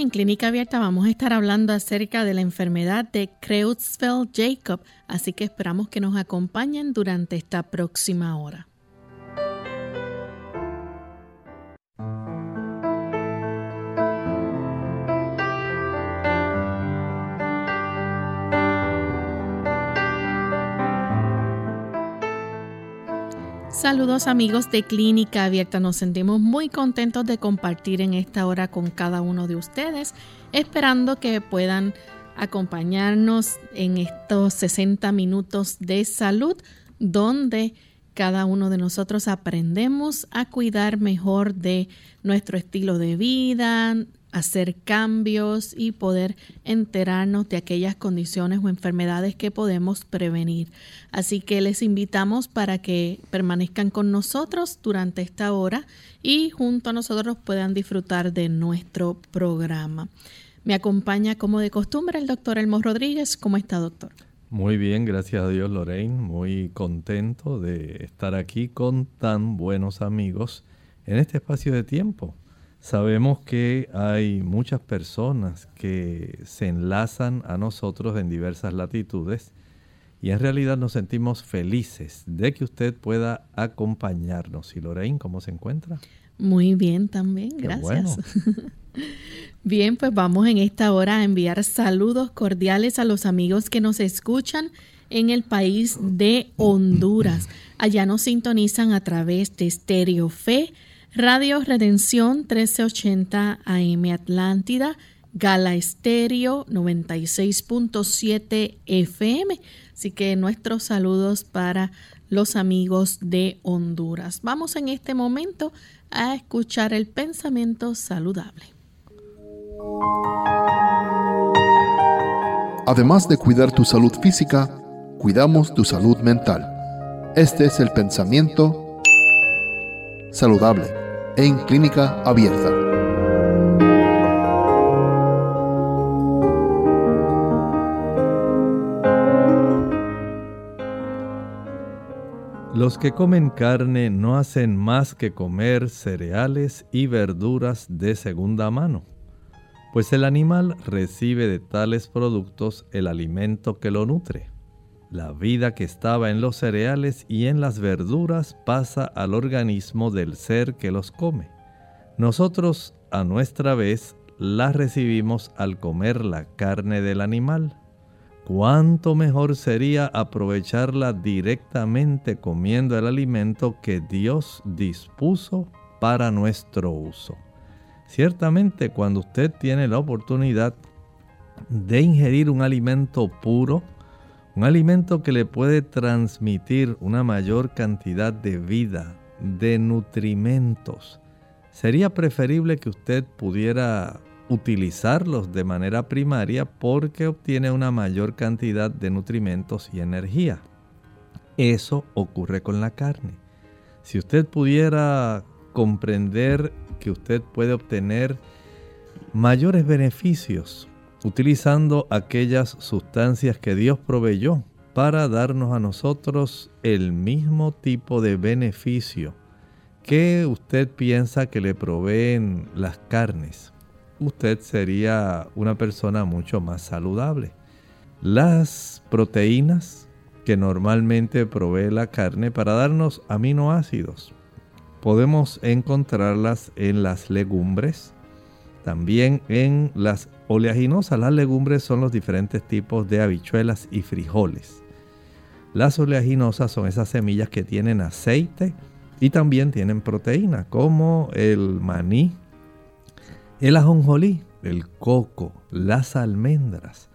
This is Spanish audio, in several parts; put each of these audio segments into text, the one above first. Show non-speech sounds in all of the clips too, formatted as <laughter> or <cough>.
En Clínica Abierta vamos a estar hablando acerca de la enfermedad de Creutzfeldt-Jacob, así que esperamos que nos acompañen durante esta próxima hora. Saludos amigos de Clínica Abierta, nos sentimos muy contentos de compartir en esta hora con cada uno de ustedes, esperando que puedan acompañarnos en estos 60 minutos de salud donde cada uno de nosotros aprendemos a cuidar mejor de nuestro estilo de vida, hacer cambios y poder enterarnos de aquellas condiciones o enfermedades que podemos prevenir. Así que les invitamos para que permanezcan con nosotros durante esta hora y junto a nosotros puedan disfrutar de nuestro programa. Me acompaña como de costumbre el doctor Elmo Rodríguez. ¿Cómo está, doctor? Muy bien, gracias a Dios, Lorraine. Muy contento de estar aquí con tan buenos amigos en este espacio de tiempo Sabemos que hay muchas personas que se enlazan a nosotros en diversas latitudes y en realidad nos sentimos felices de que usted pueda acompañarnos. ¿Y Lorraine, cómo se encuentra? Muy bien también, gracias. <laughs> bien, pues vamos en esta hora a enviar saludos cordiales a los amigos que nos escuchan en el país de Honduras. Allá nos sintonizan a través de Stereo Fe Radio Redención 1380 AM Atlántida, Gala Estéreo 96.7 FM. Así que nuestros saludos para los amigos de Honduras. Vamos en este momento a escuchar el pensamiento saludable. Además de cuidar tu salud física, cuidamos tu salud mental. Este es el pensamiento saludable en clínica abierta. Los que comen carne no hacen más que comer cereales y verduras de segunda mano, pues el animal recibe de tales productos el alimento que lo nutre. La vida que estaba en los cereales y en las verduras pasa al organismo del ser que los come. Nosotros, a nuestra vez, la recibimos al comer la carne del animal. ¿Cuánto mejor sería aprovecharla directamente comiendo el alimento que Dios dispuso para nuestro uso? Ciertamente cuando usted tiene la oportunidad de ingerir un alimento puro, un alimento que le puede transmitir una mayor cantidad de vida, de nutrimentos. Sería preferible que usted pudiera utilizarlos de manera primaria porque obtiene una mayor cantidad de nutrimentos y energía. Eso ocurre con la carne. Si usted pudiera comprender que usted puede obtener mayores beneficios utilizando aquellas sustancias que Dios proveyó para darnos a nosotros el mismo tipo de beneficio que usted piensa que le proveen las carnes. Usted sería una persona mucho más saludable. Las proteínas que normalmente provee la carne para darnos aminoácidos podemos encontrarlas en las legumbres, también en las oleaginosas. Las legumbres son los diferentes tipos de habichuelas y frijoles. Las oleaginosas son esas semillas que tienen aceite y también tienen proteína, como el maní, el ajonjolí, el coco, las almendras.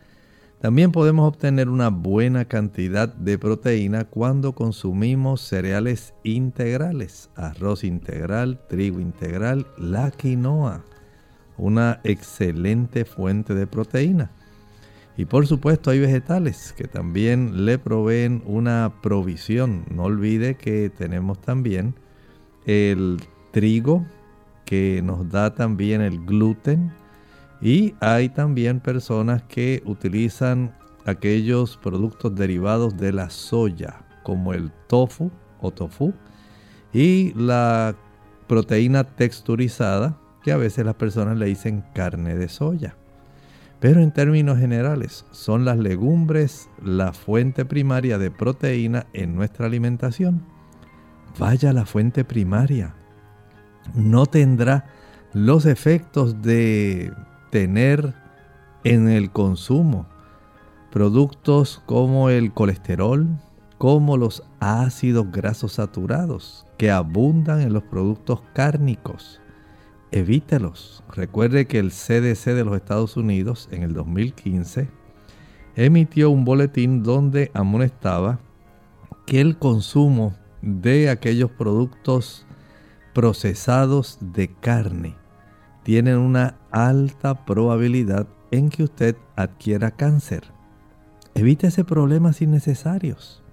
También podemos obtener una buena cantidad de proteína cuando consumimos cereales integrales, arroz integral, trigo integral, la quinoa, una excelente fuente de proteína. Y por supuesto hay vegetales que también le proveen una provisión. No olvide que tenemos también el trigo que nos da también el gluten. Y hay también personas que utilizan aquellos productos derivados de la soya, como el tofu o tofu, y la proteína texturizada, que a veces las personas le dicen carne de soya. Pero en términos generales, son las legumbres la fuente primaria de proteína en nuestra alimentación. Vaya la fuente primaria. No tendrá los efectos de tener en el consumo productos como el colesterol, como los ácidos grasos saturados que abundan en los productos cárnicos evítelos. Recuerde que el CDC de los Estados Unidos en el 2015 emitió un boletín donde amonestaba que el consumo de aquellos productos procesados de carne tienen una alta probabilidad en que usted adquiera cáncer. Evítese problemas innecesarios.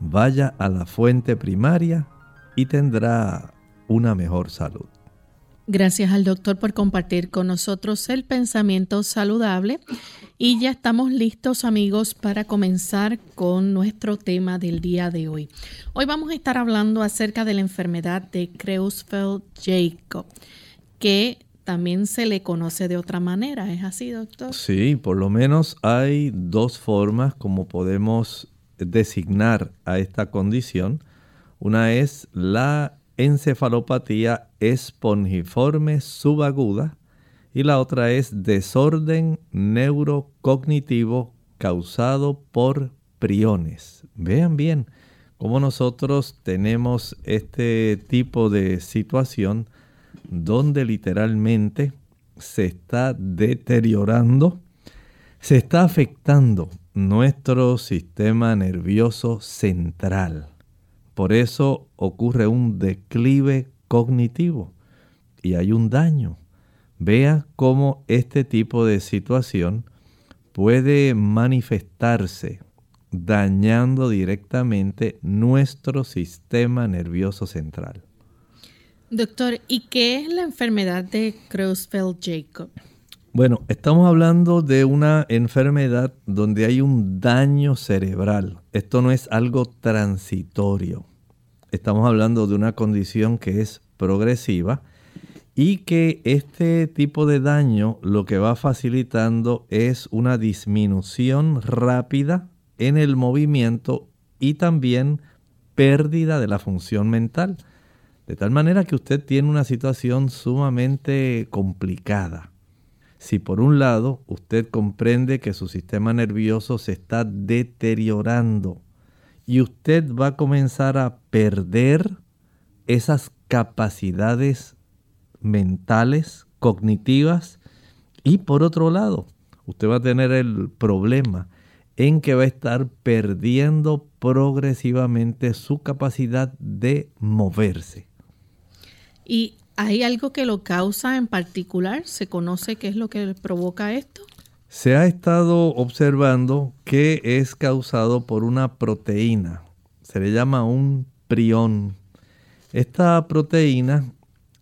Vaya a la fuente primaria y tendrá una mejor salud. Gracias al doctor por compartir con nosotros el pensamiento saludable. Y ya estamos listos amigos para comenzar con nuestro tema del día de hoy. Hoy vamos a estar hablando acerca de la enfermedad de Creutzfeldt-Jacob, que también se le conoce de otra manera. ¿Es así, doctor? Sí, por lo menos hay dos formas como podemos designar a esta condición. Una es la encefalopatía espongiforme subaguda y la otra es desorden neurocognitivo causado por priones. Vean bien cómo nosotros tenemos este tipo de situación donde literalmente se está deteriorando, se está afectando nuestro sistema nervioso central. Por eso ocurre un declive cognitivo y hay un daño. Vea cómo este tipo de situación puede manifestarse dañando directamente nuestro sistema nervioso central. Doctor, ¿y qué es la enfermedad de Creutzfeldt-Jacob? Bueno, estamos hablando de una enfermedad donde hay un daño cerebral. Esto no es algo transitorio. Estamos hablando de una condición que es progresiva y que este tipo de daño lo que va facilitando es una disminución rápida en el movimiento y también pérdida de la función mental. De tal manera que usted tiene una situación sumamente complicada si por un lado usted comprende que su sistema nervioso se está deteriorando y usted va a comenzar a perder esas capacidades mentales, cognitivas, y por otro lado, usted va a tener el problema en que va a estar perdiendo progresivamente su capacidad de moverse. Y ¿Hay algo que lo causa en particular? ¿Se conoce qué es lo que provoca esto? Se ha estado observando que es causado por una proteína. Se le llama un prión. Esta proteína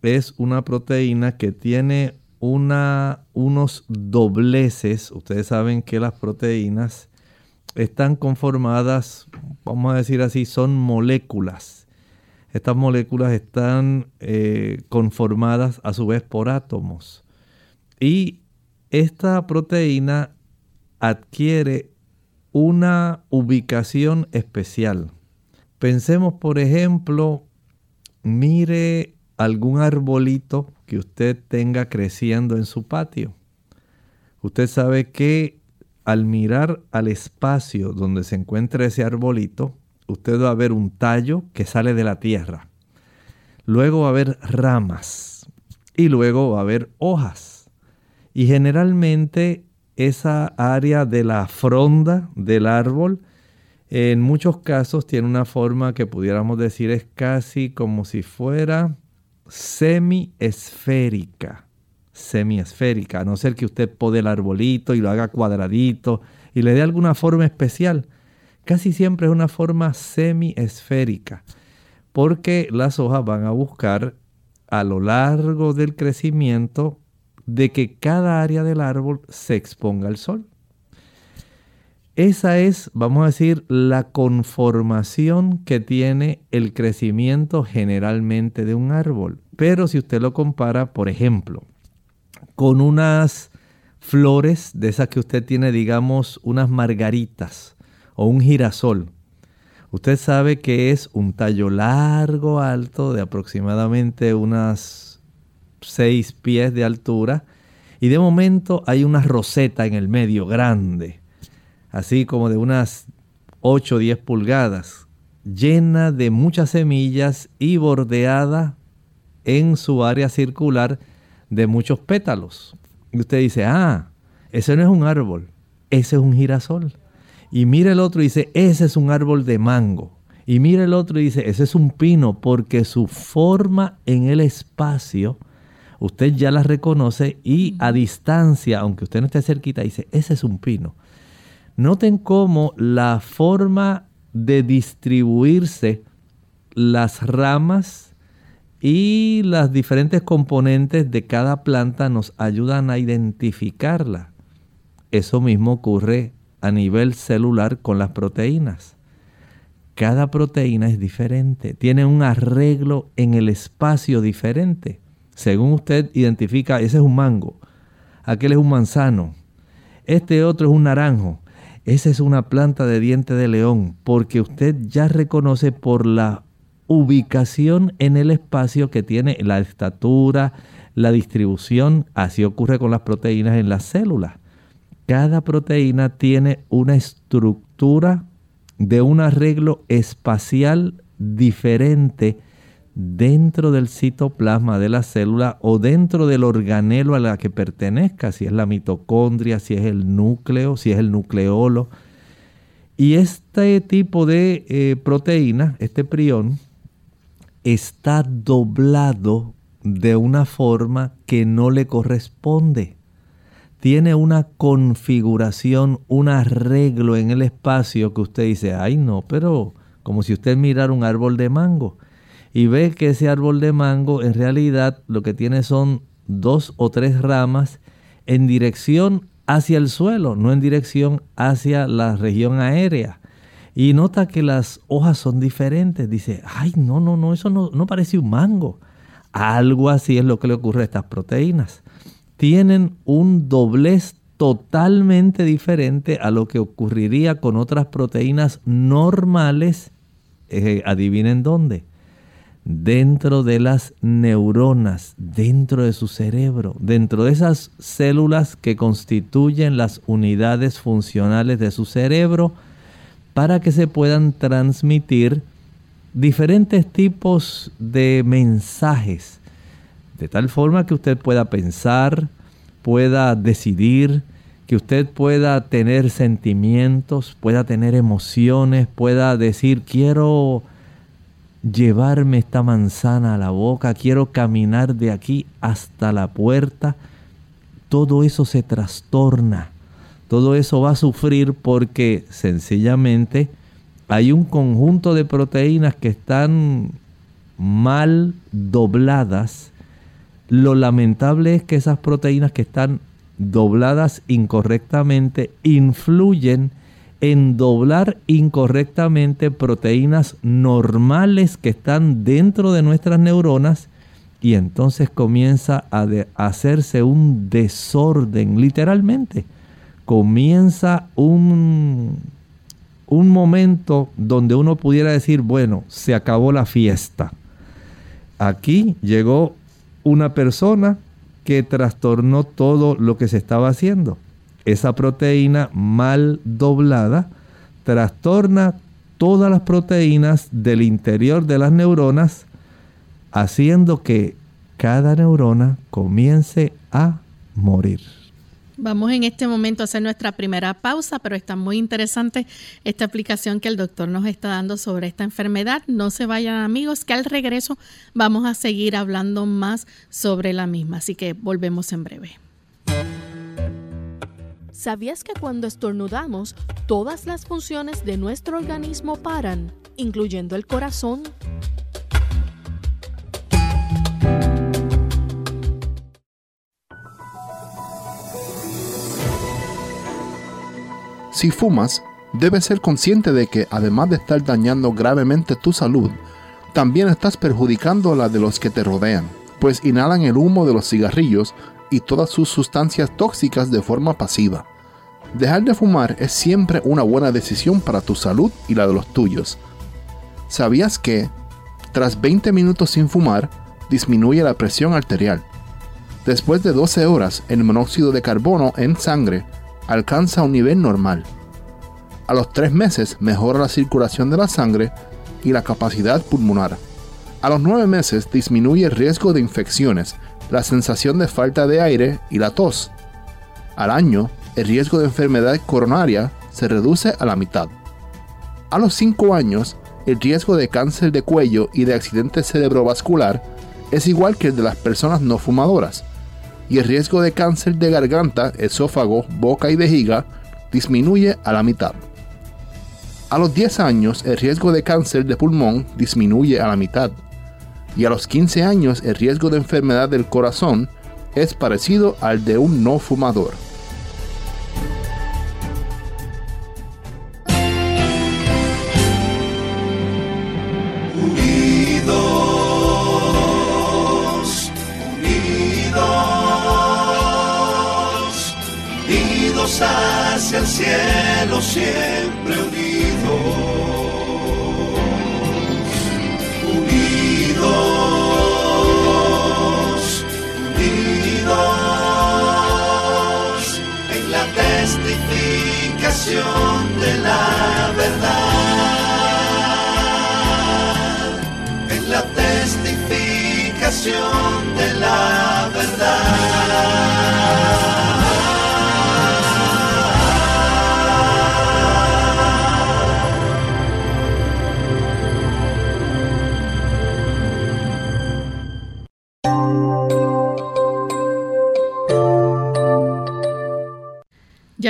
es una proteína que tiene una, unos dobleces. Ustedes saben que las proteínas están conformadas, vamos a decir así, son moléculas estas moléculas están eh, conformadas a su vez por átomos. Y esta proteína adquiere una ubicación especial. Pensemos, por ejemplo, mire algún arbolito que usted tenga creciendo en su patio. Usted sabe que al mirar al espacio donde se encuentra ese arbolito, usted va a ver un tallo que sale de la tierra. Luego va a haber ramas y luego va a haber hojas. Y generalmente esa área de la fronda del árbol, en muchos casos tiene una forma que pudiéramos decir es casi como si fuera semiesférica. Semiesférica, a no ser que usted pode el arbolito y lo haga cuadradito y le dé alguna forma especial. Casi siempre es una forma semiesférica, porque las hojas van a buscar a lo largo del crecimiento de que cada área del árbol se exponga al sol. Esa es, vamos a decir, la conformación que tiene el crecimiento generalmente de un árbol. Pero si usted lo compara, por ejemplo, con unas flores de esas que usted tiene, digamos, unas margaritas o un girasol, usted sabe que es un tallo largo, alto, de aproximadamente unas seis pies de altura, y de momento hay una roseta en el medio grande así como de unas 8 o 10 pulgadas, llena de muchas semillas y bordeada en su área circular de muchos pétalos. Y usted dice, ah, ese no es un árbol, ese es un girasol. Y mira el otro y dice, ese es un árbol de mango. Y mira el otro y dice, ese es un pino, porque su forma en el espacio, usted ya la reconoce y a distancia, aunque usted no esté cerquita, dice, ese es un pino. Noten cómo la forma de distribuirse las ramas y las diferentes componentes de cada planta nos ayudan a identificarla. Eso mismo ocurre a nivel celular con las proteínas. Cada proteína es diferente, tiene un arreglo en el espacio diferente. Según usted identifica, ese es un mango, aquel es un manzano, este otro es un naranjo, esa es una planta de diente de león, porque usted ya reconoce por la ubicación en el espacio que tiene la estatura, la distribución, así ocurre con las proteínas en las células. Cada proteína tiene una estructura de un arreglo espacial diferente dentro del citoplasma de la célula o dentro del organelo a la que pertenezca, si es la mitocondria, si es el núcleo, si es el nucleolo. Y este tipo de eh, proteína, este prión, está doblado de una forma que no le corresponde. Tiene una configuración, un arreglo en el espacio que usted dice, ay no, pero como si usted mirara un árbol de mango y ve que ese árbol de mango en realidad lo que tiene son dos o tres ramas en dirección hacia el suelo, no en dirección hacia la región aérea. Y nota que las hojas son diferentes. Dice, ay, no, no, no, eso no, no parece un mango. Algo así es lo que le ocurre a estas proteínas. Tienen un doblez totalmente diferente a lo que ocurriría con otras proteínas normales. Eh, adivinen dónde dentro de las neuronas, dentro de su cerebro, dentro de esas células que constituyen las unidades funcionales de su cerebro, para que se puedan transmitir diferentes tipos de mensajes, de tal forma que usted pueda pensar, pueda decidir, que usted pueda tener sentimientos, pueda tener emociones, pueda decir quiero llevarme esta manzana a la boca, quiero caminar de aquí hasta la puerta, todo eso se trastorna, todo eso va a sufrir porque sencillamente hay un conjunto de proteínas que están mal dobladas. Lo lamentable es que esas proteínas que están dobladas incorrectamente influyen en doblar incorrectamente proteínas normales que están dentro de nuestras neuronas y entonces comienza a, hacerse un desorden, literalmente. Comienza un, un momento donde uno pudiera decir, bueno, se acabó la fiesta. Aquí llegó una persona que trastornó todo lo que se estaba haciendo esa proteína mal doblada trastorna todas las proteínas del interior de las neuronas, haciendo que cada neurona comience a morir. Vamos en este momento a hacer nuestra primera pausa, pero está muy interesante esta aplicación que el doctor nos está dando sobre esta enfermedad. No se vayan amigos, que al regreso vamos a seguir hablando más sobre la misma, así que volvemos en breve. ¿Sabías que cuando estornudamos, todas las funciones de nuestro organismo paran, incluyendo el corazón? Si fumas, debes ser consciente de que además de estar dañando gravemente tu salud, también estás perjudicando la de los que te rodean, pues inhalan el humo de los cigarrillos y todas sus sustancias tóxicas de forma pasiva. Dejar de fumar es siempre una buena decisión para tu salud y la de los tuyos. ¿Sabías que, tras 20 minutos sin fumar, disminuye la presión arterial? Después de 12 horas, el monóxido de carbono en sangre alcanza un nivel normal. A los tres meses mejora la circulación de la sangre y la capacidad pulmonar. A los nueve meses disminuye el riesgo de infecciones, la sensación de falta de aire y la tos. Al año, el riesgo de enfermedad coronaria se reduce a la mitad. A los cinco años, el riesgo de cáncer de cuello y de accidente cerebrovascular es igual que el de las personas no fumadoras y el riesgo de cáncer de garganta, esófago, boca y vejiga disminuye a la mitad. A los 10 años el riesgo de cáncer de pulmón disminuye a la mitad y a los 15 años el riesgo de enfermedad del corazón es parecido al de un no fumador.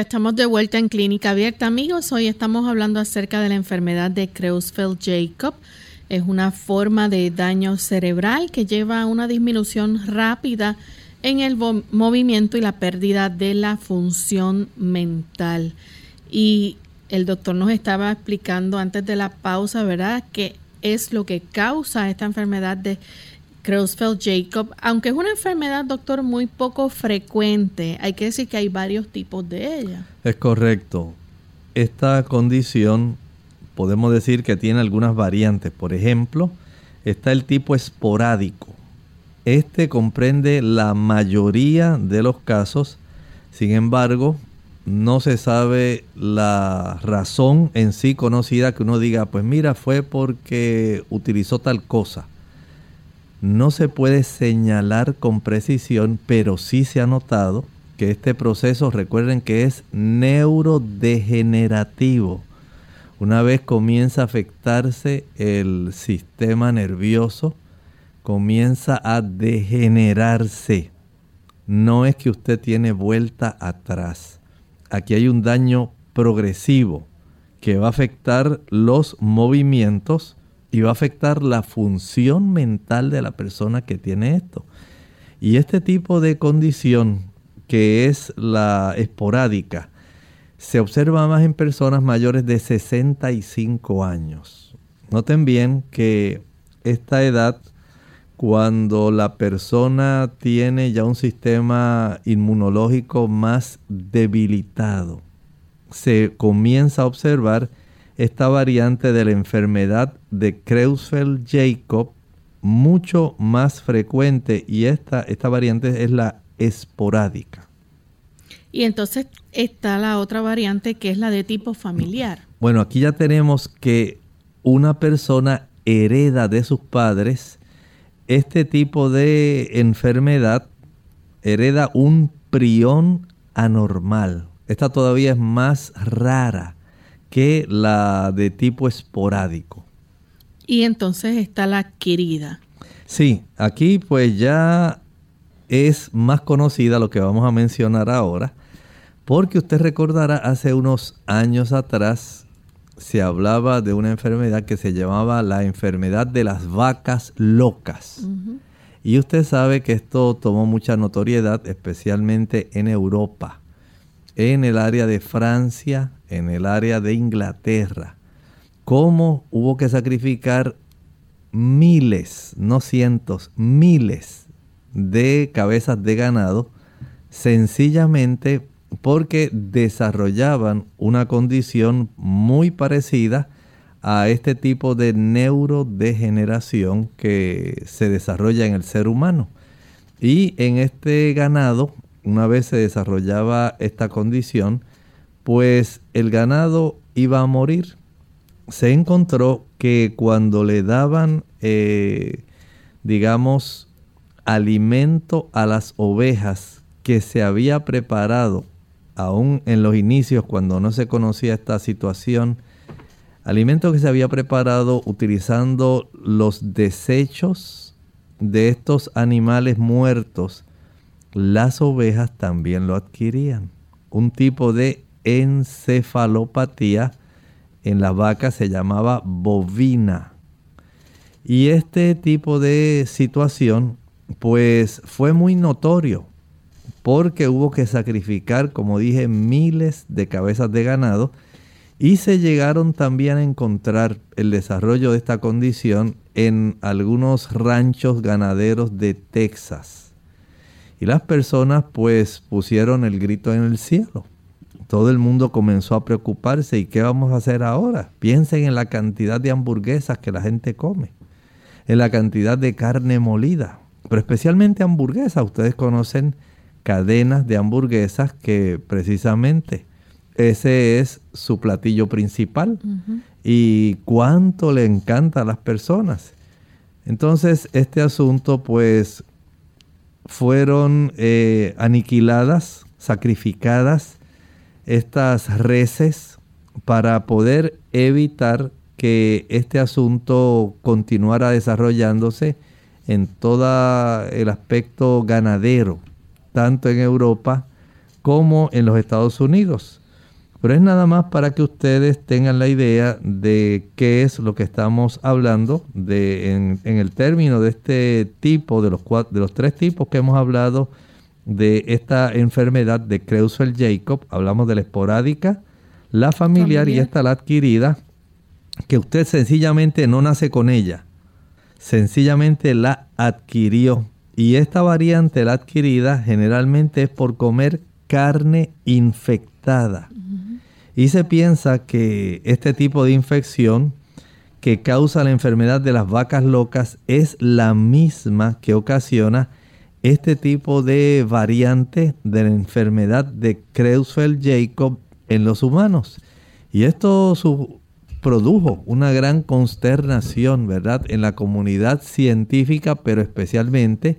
Estamos de vuelta en Clínica Abierta, amigos. Hoy estamos hablando acerca de la enfermedad de Creutzfeldt-Jacob. Es una forma de daño cerebral que lleva a una disminución rápida en el movimiento y la pérdida de la función mental. Y el doctor nos estaba explicando antes de la pausa, ¿verdad?, qué es lo que causa esta enfermedad de Creutzfeldt-Jacob, aunque es una enfermedad, doctor, muy poco frecuente, hay que decir que hay varios tipos de ella. Es correcto. Esta condición podemos decir que tiene algunas variantes. Por ejemplo, está el tipo esporádico. Este comprende la mayoría de los casos, sin embargo, no se sabe la razón en sí conocida que uno diga, pues mira, fue porque utilizó tal cosa no se puede señalar con precisión, pero sí se ha notado que este proceso, recuerden que es neurodegenerativo. Una vez comienza a afectarse el sistema nervioso, comienza a degenerarse. No es que usted tiene vuelta atrás. Aquí hay un daño progresivo que va a afectar los movimientos, y va a afectar la función mental de la persona que tiene esto. Y este tipo de condición, que es la esporádica, se observa más en personas mayores de 65 años. Noten bien que esta edad, cuando la persona tiene ya un sistema inmunológico más debilitado, se comienza a observar esta variante de la enfermedad de Creutzfeldt-Jacob mucho más frecuente y esta, esta variante es la esporádica. Y entonces está la otra variante que es la de tipo familiar. Bueno, aquí ya tenemos que una persona hereda de sus padres este tipo de enfermedad, hereda un prión anormal. Esta todavía es más rara que la de tipo esporádico. Y entonces está la adquirida. Sí, aquí pues ya es más conocida lo que vamos a mencionar ahora, porque usted recordará hace unos años atrás se hablaba de una enfermedad que se llamaba la enfermedad de las vacas locas. Y usted sabe que esto tomó mucha notoriedad, especialmente en Europa, en el área de Francia, en el área de Inglaterra. Cómo hubo que sacrificar miles, no cientos, miles de cabezas de ganado, sencillamente porque desarrollaban una condición muy parecida a este tipo de neurodegeneración que se desarrolla en el ser humano. Y en este ganado, una vez se desarrollaba esta condición, pues el ganado iba a morir. Se encontró que cuando le daban, eh, digamos, alimento a las ovejas que se había preparado aún en los inicios cuando no se conocía esta situación, alimento que se había preparado utilizando los desechos de estos animales muertos, las ovejas también lo adquirían. Un tipo de encefalopatía en la vaca se llamaba bovina. Y este tipo de situación pues fue muy notorio porque hubo que sacrificar, como dije, miles de cabezas de ganado y se llegaron también a encontrar el desarrollo de esta condición en algunos ranchos ganaderos de Texas. Y las personas pues pusieron el grito en el cielo. Todo el mundo comenzó a preocuparse y qué vamos a hacer ahora. Piensen en la cantidad de hamburguesas que la gente come, en la cantidad de carne molida, pero especialmente hamburguesas. Ustedes conocen cadenas de hamburguesas que precisamente ese es su platillo principal y cuánto le encanta a las personas. Entonces este asunto pues fueron eh, aniquiladas, sacrificadas estas reses para poder evitar que este asunto continuara desarrollándose en todo el aspecto ganadero tanto en Europa como en los Estados Unidos. Pero es nada más para que ustedes tengan la idea de qué es lo que estamos hablando de, en, el término de este tipo, de los, de los tres tipos que hemos hablado de esta enfermedad de Creutzfeldt-Jacob. Hablamos de la esporádica, la familiar, familiar y esta la adquirida, que usted sencillamente no nace con ella, sencillamente la adquirió y esta variante, la adquirida, generalmente es por comer carne infectada. Y se piensa que este tipo de infección que causa la enfermedad de las vacas locas es la misma que ocasiona este tipo de variante de la enfermedad de Creutzfeldt-Jacob en los humanos. Y esto produjo una gran consternación, ¿verdad?, en la comunidad científica, pero especialmente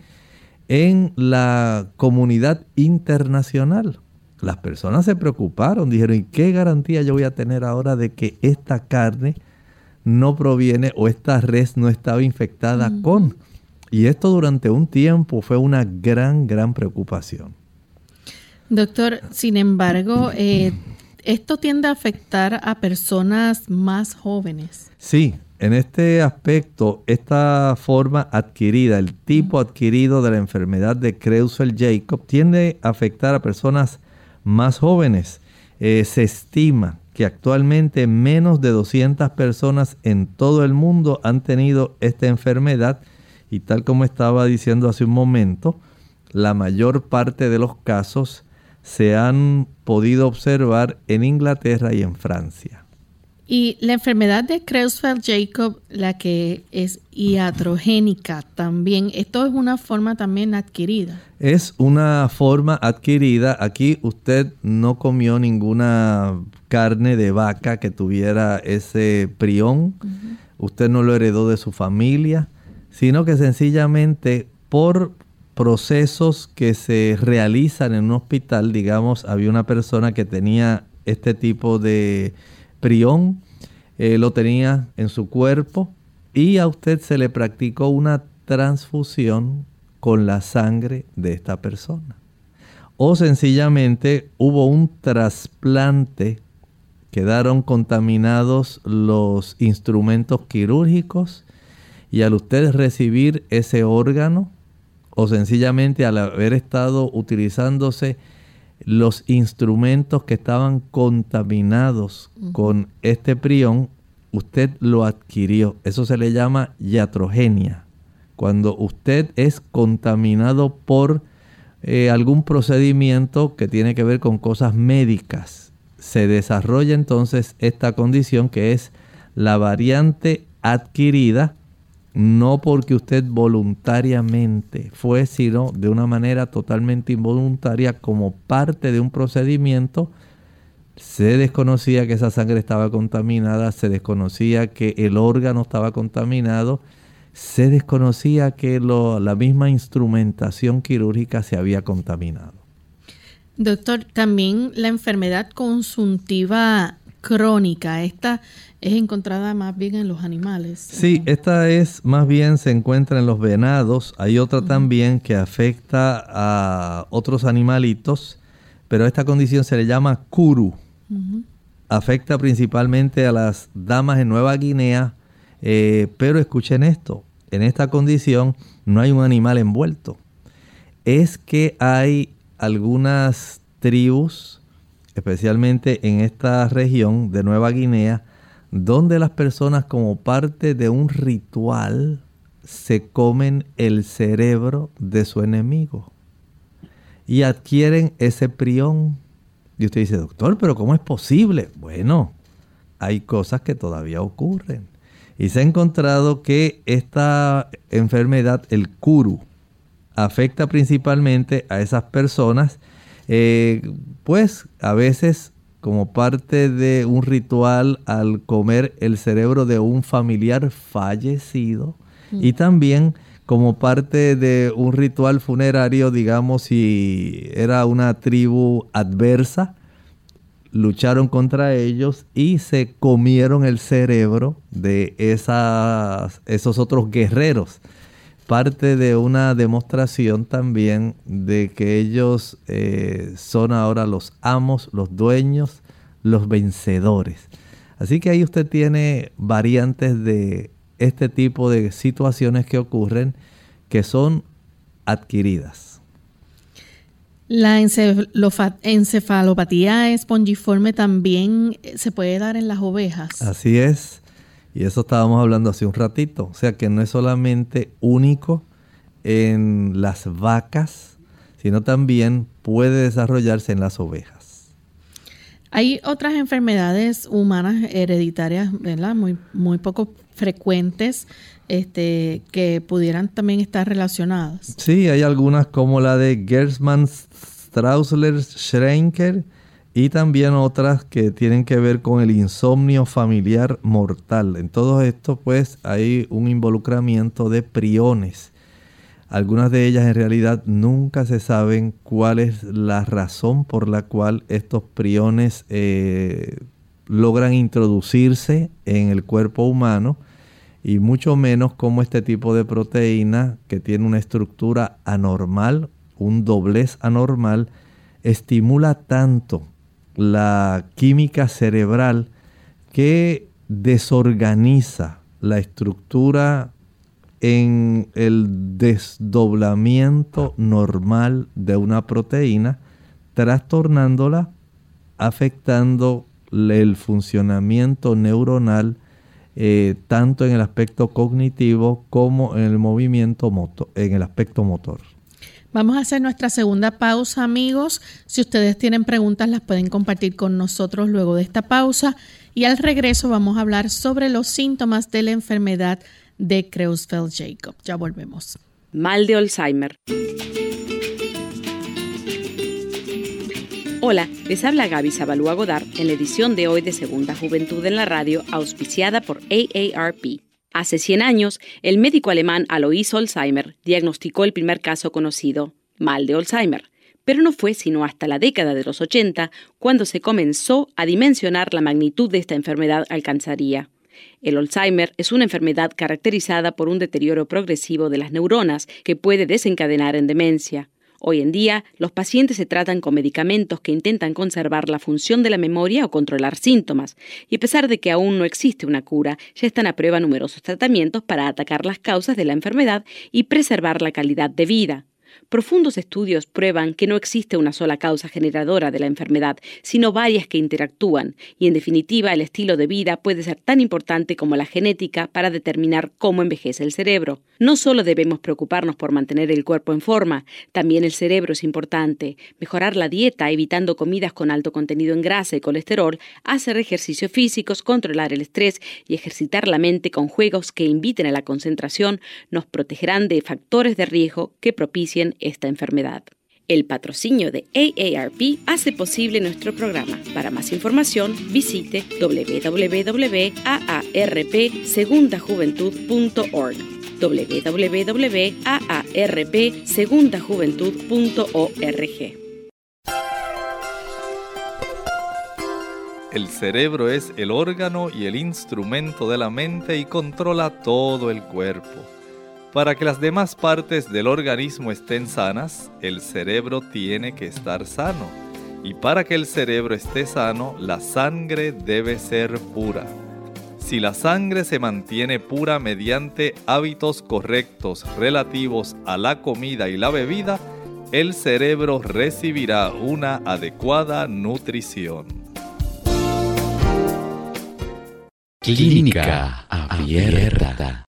en la comunidad internacional. Las personas se preocuparon, dijeron, ¿y qué garantía yo voy a tener ahora de que esta carne no proviene o esta res no estaba infectada con? Y esto durante un tiempo fue una gran, gran preocupación. Doctor, sin embargo, eh, esto tiende a afectar a personas más jóvenes. Sí, en este aspecto, esta forma adquirida, el tipo adquirido de la enfermedad de Creutzfeldt-Jacob, tiende a afectar a personas más jóvenes. Eh, se estima que actualmente menos de 200 personas en todo el mundo han tenido esta enfermedad y tal como estaba diciendo hace un momento, la mayor parte de los casos se han podido observar en Inglaterra y en Francia. Y la enfermedad de Creutzfeldt-Jacob, la que es iatrogénica también, esto es una forma también adquirida. Es una forma adquirida. Aquí usted no comió ninguna carne de vaca que tuviera ese prión. Usted no lo heredó de su familia, sino que sencillamente por procesos que se realizan en un hospital, digamos, había una persona que tenía este tipo de prión, eh, lo tenía en su cuerpo y a usted se le practicó una transfusión con la sangre de esta persona. O sencillamente hubo un trasplante, quedaron contaminados los instrumentos quirúrgicos y al usted recibir ese órgano, o sencillamente al haber estado utilizándose los instrumentos que estaban contaminados con este prión, usted lo adquirió. Eso se le llama iatrogenia. Cuando usted es contaminado por eh, algún procedimiento que tiene que ver con cosas médicas, se desarrolla entonces esta condición que es la variante adquirida no porque usted voluntariamente fue, sino de una manera totalmente involuntaria como parte de un procedimiento. Se desconocía que esa sangre estaba contaminada, se desconocía que el órgano estaba contaminado, se desconocía que la misma instrumentación quirúrgica se había contaminado. Doctor, también la enfermedad consuntiva crónica, esta es encontrada más bien en los animales. Sí, esta es más bien se encuentra en los venados. Hay otra también que afecta a otros animalitos, pero esta condición se le llama kuru. Afecta principalmente a las damas en Nueva Guinea, eh, pero escuchen esto, en esta condición no hay un animal envuelto. Es que hay algunas tribus, especialmente en esta región de Nueva Guinea, donde las personas como parte de un ritual se comen el cerebro de su enemigo y adquieren ese prión. Y usted dice, doctor, pero ¿cómo es posible? Bueno, hay cosas que todavía ocurren. Y se ha encontrado que esta enfermedad, el kuru, afecta principalmente a esas personas, eh, pues a veces como parte de un ritual al comer el cerebro de un familiar fallecido y también como parte de un ritual funerario, digamos, si era una tribu adversa, lucharon contra ellos y se comieron el cerebro de esas, esos otros guerreros. Parte de una demostración también de que ellos eh, son ahora los amos, los dueños, los vencedores. Así que ahí usted tiene variantes de este tipo de situaciones que ocurren que son adquiridas. La encefalopatía espongiforme también eh, se puede dar en las ovejas. Así es. Y eso estábamos hablando hace un ratito. O sea que no es solamente único en las vacas, sino también puede desarrollarse en las ovejas. Hay otras enfermedades humanas hereditarias, ¿verdad? Muy, muy poco frecuentes este, que pudieran también estar relacionadas. Sí, hay algunas como la de Gersman Strausler Schrenker y también otras que tienen que ver con el insomnio familiar mortal. En todo esto pues hay un involucramiento de priones. Algunas de ellas en realidad nunca se saben cuál es la razón por la cual estos priones eh, logran introducirse en el cuerpo humano y mucho menos cómo este tipo de proteína que tiene una estructura anormal un doblez anormal, estimula tanto la química cerebral que desorganiza la estructura en el desdoblamiento normal de una proteína, trastornándola, afectando el funcionamiento neuronal eh, tanto en el aspecto cognitivo como en el movimiento en el aspecto motor. Vamos a hacer nuestra segunda pausa, amigos. Si ustedes tienen preguntas, las pueden compartir con nosotros luego de esta pausa. Y al regreso vamos a hablar sobre los síntomas de la enfermedad de Creutzfeldt-Jacob. Ya volvemos. Mal de Alzheimer. Hola, les habla Gaby Zabalúa Godard en la edición de hoy de Segunda Juventud en la Radio, auspiciada por AARP. Hace 100 años, el médico alemán Alois Alzheimer diagnosticó el primer caso conocido, mal de Alzheimer, pero no fue sino hasta la década de los 80 cuando se comenzó a dimensionar la magnitud de esta enfermedad alcanzaría. El Alzheimer es una enfermedad caracterizada por un deterioro progresivo de las neuronas que puede desencadenar en demencia. Hoy en día, los pacientes se tratan con medicamentos que intentan conservar la función de la memoria o controlar síntomas, y a pesar de que aún no existe una cura, ya están a prueba numerosos tratamientos para atacar las causas de la enfermedad y preservar la calidad de vida. Profundos estudios prueban que no existe una sola causa generadora de la enfermedad, sino varias que interactúan, y en definitiva el estilo de vida puede ser tan importante como la genética para determinar cómo envejece el cerebro. No solo debemos preocuparnos por mantener el cuerpo en forma, también el cerebro es importante. Mejorar la dieta evitando comidas con alto contenido en grasa y colesterol, hacer ejercicios físicos, controlar el estrés y ejercitar la mente con juegos que inviten a la concentración nos protegerán de factores de riesgo que propicien esta enfermedad. El patrocinio de AARP hace posible nuestro programa. Para más información, visite www.aarpsegundajuventud.org www.aarpsegundajuventud.org El cerebro es el órgano y el instrumento de la mente y controla todo el cuerpo. Para que las demás partes del organismo estén sanas, el cerebro tiene que estar sano. Y para que el cerebro esté sano, la sangre debe ser pura. Si la sangre se mantiene pura mediante hábitos correctos relativos a la comida y la bebida, el cerebro recibirá una adecuada nutrición. Clínica Abierta.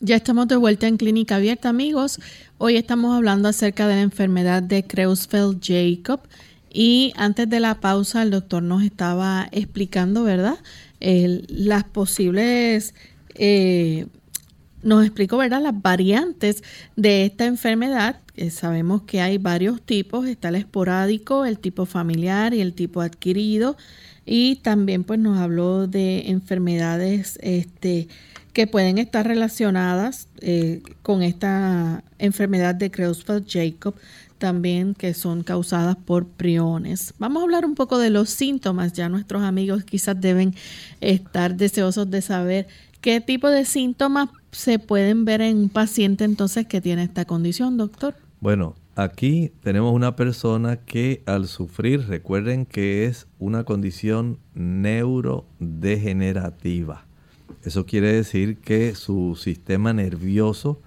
Ya estamos de vuelta en Clínica Abierta, amigos. Hoy estamos hablando acerca de la enfermedad de Creutzfeldt-Jacob. Y antes de la pausa, el doctor nos estaba explicando, ¿verdad? las posibles, eh, nos explicó, ¿verdad? Las variantes de esta enfermedad. sabemos que hay varios tipos. Está el esporádico, el tipo familiar y el tipo adquirido. Y también, pues, nos habló de enfermedades, este, que pueden estar relacionadas eh, con esta enfermedad de Creutzfeldt-Jacob, también que son causadas por priones. Vamos a hablar un poco de los síntomas. Ya nuestros amigos quizás deben estar deseosos de saber qué tipo de síntomas se pueden ver en un paciente entonces que tiene esta condición, doctor. Bueno, aquí tenemos una persona que al sufrir, recuerden que es una condición neurodegenerativa. Eso quiere decir que su sistema nervioso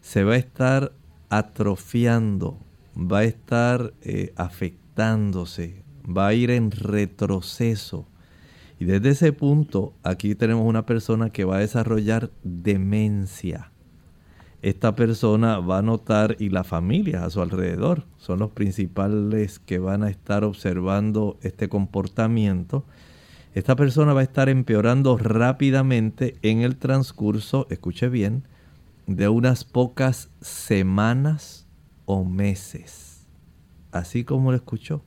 se va a estar atrofiando, va a estar eh, afectándose, va a ir en retroceso. Y desde ese punto, aquí tenemos una persona que va a desarrollar demencia. Esta persona va a notar, y la familia a su alrededor, son los principales que van a estar observando este comportamiento esta persona va a estar empeorando rápidamente en el transcurso, escuche bien, de unas pocas semanas o meses. Así como lo escuchó.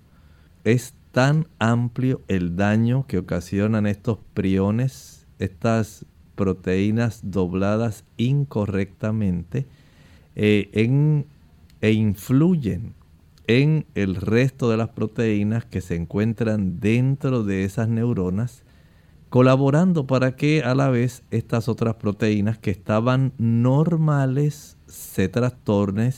Es tan amplio el daño que ocasionan estos priones, estas proteínas dobladas incorrectamente, eh, e influyen en el resto de las proteínas que se encuentran dentro de esas neuronas, colaborando para que a la vez estas otras proteínas que estaban normales se trastornen,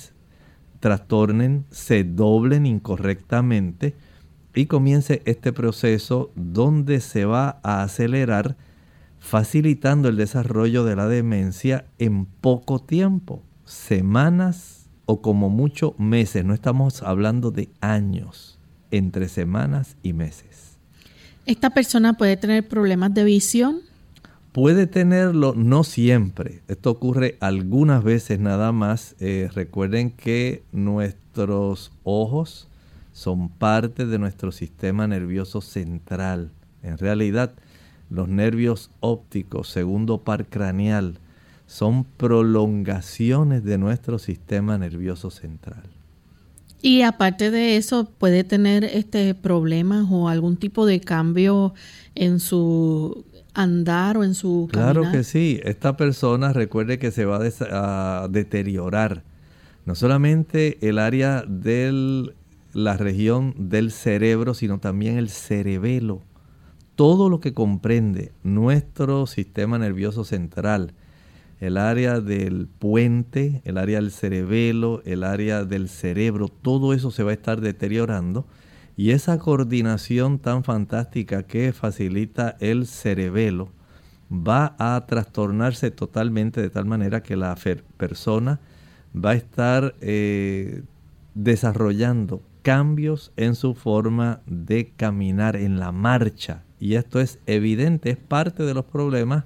trastornen, se doblen incorrectamente y comience este proceso donde se va a acelerar facilitando el desarrollo de la demencia en poco tiempo, semanas o como mucho meses, no estamos hablando de años, entre semanas y meses. ¿Esta persona puede tener problemas de visión? Puede tenerlo, no siempre. Esto ocurre algunas veces nada más. Eh, recuerden que nuestros ojos son parte de nuestro sistema nervioso central. En realidad, los nervios ópticos, segundo par craneal, son prolongaciones de nuestro sistema nervioso central. Y aparte de eso, puede tener este problemas o algún tipo de cambio en su andar o en su Claro que sí. Esta persona recuerde que se va a deteriorar no solamente el área de la región del cerebro, sino también el cerebelo. Todo lo que comprende nuestro sistema nervioso central, el área del puente, el área del cerebelo, el área del cerebro, todo eso se va a estar deteriorando. Y esa coordinación tan fantástica que facilita el cerebelo va a trastornarse totalmente de tal manera que la persona va a estar eh, desarrollando cambios en su forma de caminar, en la marcha. Y esto es evidente, es parte de los problemas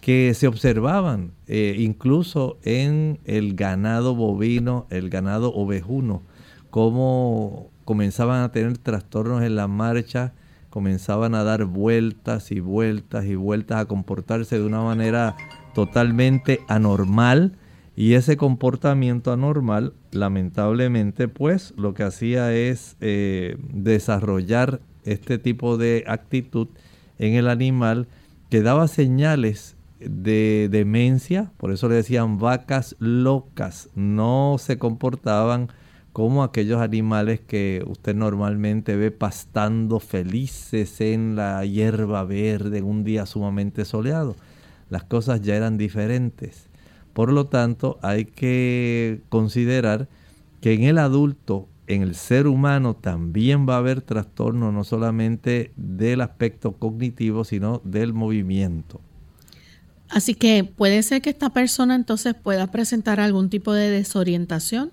que se observaban eh, incluso en el ganado bovino, el ganado ovejuno, cómo comenzaban a tener trastornos en la marcha, comenzaban a dar vueltas y vueltas y vueltas, a comportarse de una manera totalmente anormal y ese comportamiento anormal, lamentablemente, pues lo que hacía es eh, desarrollar este tipo de actitud en el animal que daba señales de demencia, por eso le decían vacas locas, no se comportaban como aquellos animales que usted normalmente ve pastando felices en la hierba verde en un día sumamente soleado. Las cosas ya eran diferentes. Por lo tanto, hay que considerar que en el adulto, en el ser humano, también va a haber trastorno no solamente del aspecto cognitivo, sino del movimiento. Así que puede ser que esta persona entonces pueda presentar algún tipo de desorientación.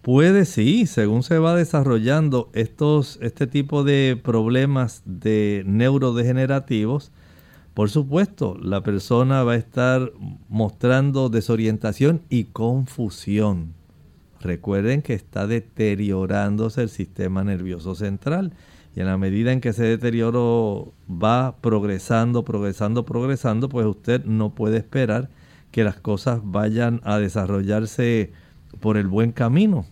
Puede sí, según se va desarrollando estos, este tipo de problemas de neurodegenerativos, por supuesto, la persona va a estar mostrando desorientación y confusión. Recuerden que está deteriorándose el sistema nervioso central y en la medida en que ese deterioro va progresando, progresando, progresando, pues usted no puede esperar que las cosas vayan a desarrollarse por el buen camino.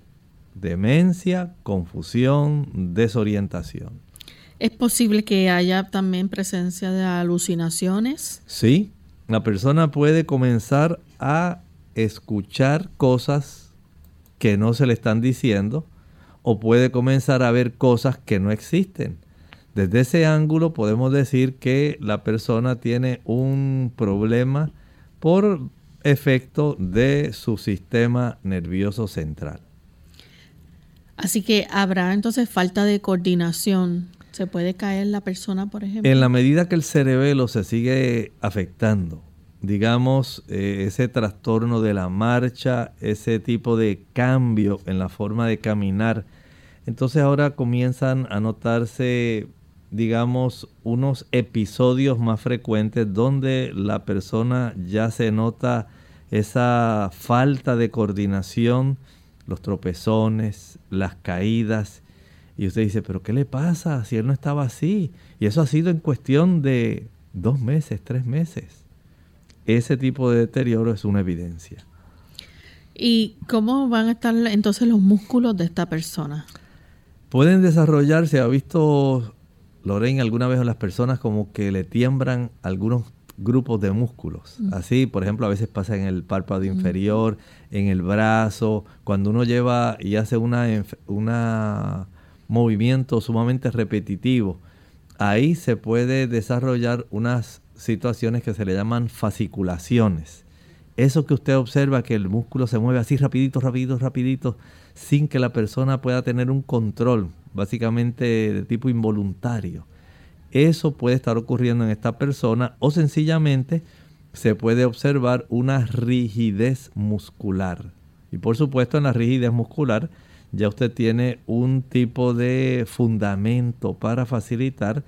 Demencia, confusión, desorientación. ¿Es posible que haya también presencia de alucinaciones? Sí, la persona puede comenzar a escuchar cosas que no se le están diciendo o puede comenzar a ver cosas que no existen. Desde ese ángulo podemos decir que la persona tiene un problema por efecto de su sistema nervioso central. Así que habrá entonces falta de coordinación ¿Se puede caer la persona, por ejemplo? En la medida que el cerebelo se sigue afectando, digamos, eh, ese trastorno de la marcha, ese tipo de cambio en la forma de caminar, entonces ahora comienzan a notarse, digamos, unos episodios más frecuentes donde la persona ya se nota esa falta de coordinación, los tropezones, las caídas, y usted dice, pero ¿qué le pasa si él no estaba así? Y eso ha sido en cuestión de dos meses, tres meses. Ese tipo de deterioro es una evidencia. ¿Y cómo van a estar entonces los músculos de esta persona? Pueden desarrollarse, ha visto Lorraine alguna vez a las personas como que le tiemblan algunos grupos de músculos. Mm. Así, por ejemplo, a veces pasa en el párpado mm. inferior, en el brazo, cuando uno lleva y hace una, una movimiento sumamente repetitivo, ahí se puede desarrollar unas situaciones que se le llaman fasciculaciones. Eso que usted observa que el músculo se mueve así rapidito, rapidito, rapidito, sin que la persona pueda tener un control, básicamente de tipo involuntario. Eso puede estar ocurriendo en esta persona o sencillamente se puede observar una rigidez muscular. Y por supuesto en la rigidez muscular ya usted tiene un tipo de fundamento para facilitar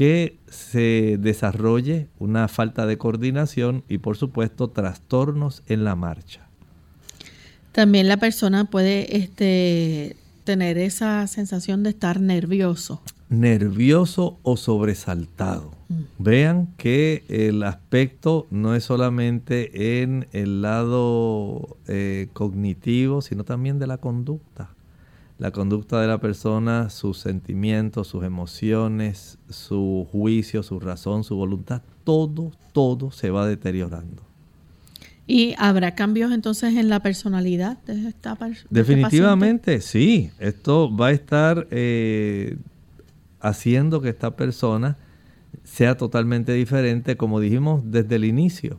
que se desarrolle una falta de coordinación y por supuesto trastornos en la marcha. También la persona puede este, tener esa sensación de estar nervioso. Nervioso o sobresaltado. Mm. Vean que el aspecto no es solamente en el lado eh, cognitivo, sino también de la conducta la conducta de la persona, sus sentimientos, sus emociones, su juicio, su razón, su voluntad, todo, todo se va deteriorando. ¿Y habrá cambios entonces en la personalidad de esta persona? Definitivamente, sí. Esto va a estar eh, haciendo que esta persona sea totalmente diferente, como dijimos desde el inicio.